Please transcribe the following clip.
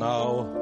now.